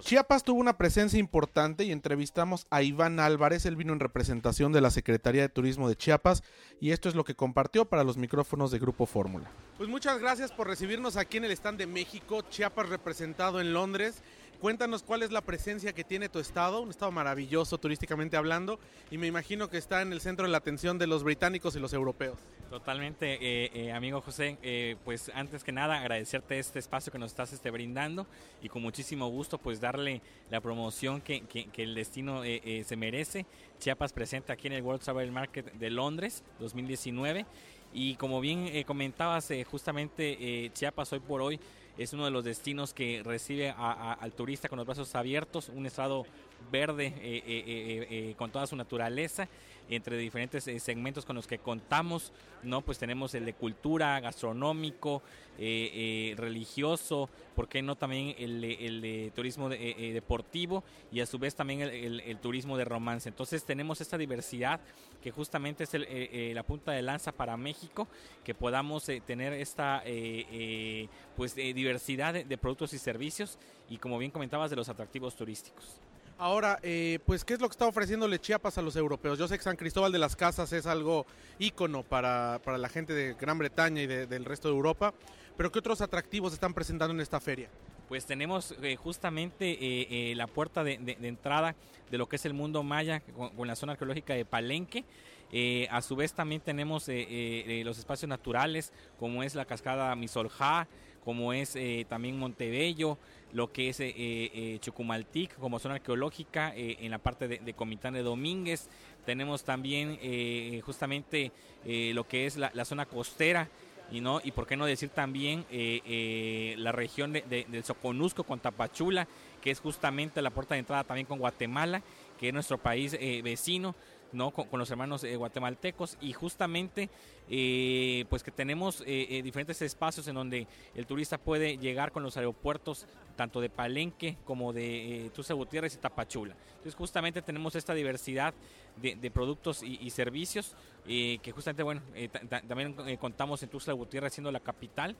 Chiapas tuvo una presencia importante y entrevistamos a Iván Álvarez, él vino en representación de la Secretaría de Turismo de Chiapas y esto es lo que compartió para los micrófonos de Grupo Fórmula. Pues muchas gracias por recibirnos aquí en el stand de México, Chiapas representado en Londres. Cuéntanos cuál es la presencia que tiene tu estado, un estado maravilloso turísticamente hablando, y me imagino que está en el centro de la atención de los británicos y los europeos. Totalmente, eh, eh, amigo José, eh, pues antes que nada agradecerte este espacio que nos estás este, brindando y con muchísimo gusto pues darle la promoción que, el destino se merece. Chiapas presente aquí en el World Travel Market de Londres 2019 y como bien comentabas, justamente Chiapas hoy por hoy es uno de los destinos que recibe al turista con los brazos abiertos, un estado verde eh, eh, eh, con toda su naturaleza entre diferentes segmentos con los que contamos, ¿no? Pues tenemos el de cultura, gastronómico, religioso, ¿por qué no también el, de turismo deportivo y a su vez también el, turismo de romance? Entonces tenemos esta diversidad que justamente es la punta de lanza para México, que podamos tener esta pues diversidad de productos y servicios y como bien comentabas de los atractivos turísticos. Ahora, eh, pues, ¿qué es lo que está ofreciéndole Chiapas a los europeos? Yo sé que San Cristóbal de las Casas es algo ícono para, para la gente de Gran Bretaña y del resto de Europa, pero ¿qué otros atractivos están presentando en esta feria? Pues tenemos eh, justamente eh, la puerta de, entrada de lo que es el mundo maya con, la zona arqueológica de Palenque. a su vez también tenemos los espacios naturales como es la cascada Misoljá, como es también Montebello, lo que es eh, eh, Chucumaltic como zona arqueológica eh, en la parte de, Comitán de Domínguez. Tenemos también justamente lo que es la, zona costera y no y por qué no decir también la región de, del Soconusco con Tapachula, que es justamente la puerta de entrada también con Guatemala, que es nuestro país vecino. ¿No? Con, los hermanos eh, guatemaltecos y justamente eh, pues que tenemos eh, diferentes espacios en donde el turista puede llegar con los aeropuertos tanto de Palenque como de Tusa Gutiérrez y Tapachula. Entonces justamente tenemos esta diversidad de, productos y, servicios que justamente bueno también contamos en Tuxtla Gutiérrez siendo la capital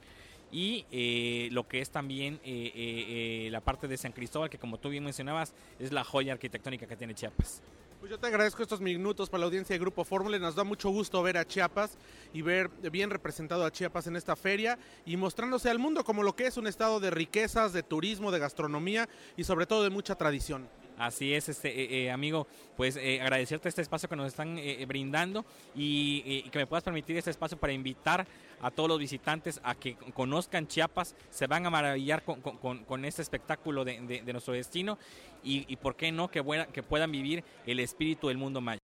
y lo que es también la parte de San Cristóbal que como tú bien mencionabas es la joya arquitectónica que tiene Chiapas. Pues yo te agradezco estos minutos para la audiencia de Grupo Fórmula. Nos da mucho gusto ver a Chiapas y ver bien representado a Chiapas en esta feria y mostrándose al mundo como lo que es un estado de riquezas, de turismo, de gastronomía y sobre todo de mucha tradición. Así es, este eh, eh, amigo, pues eh, agradecerte este espacio que nos están brindando y, que me puedas permitir este espacio para invitar a todos los visitantes a que conozcan Chiapas, se van a maravillar con, este espectáculo de, nuestro destino y, y, por qué no que, que puedan vivir el espíritu del mundo maya.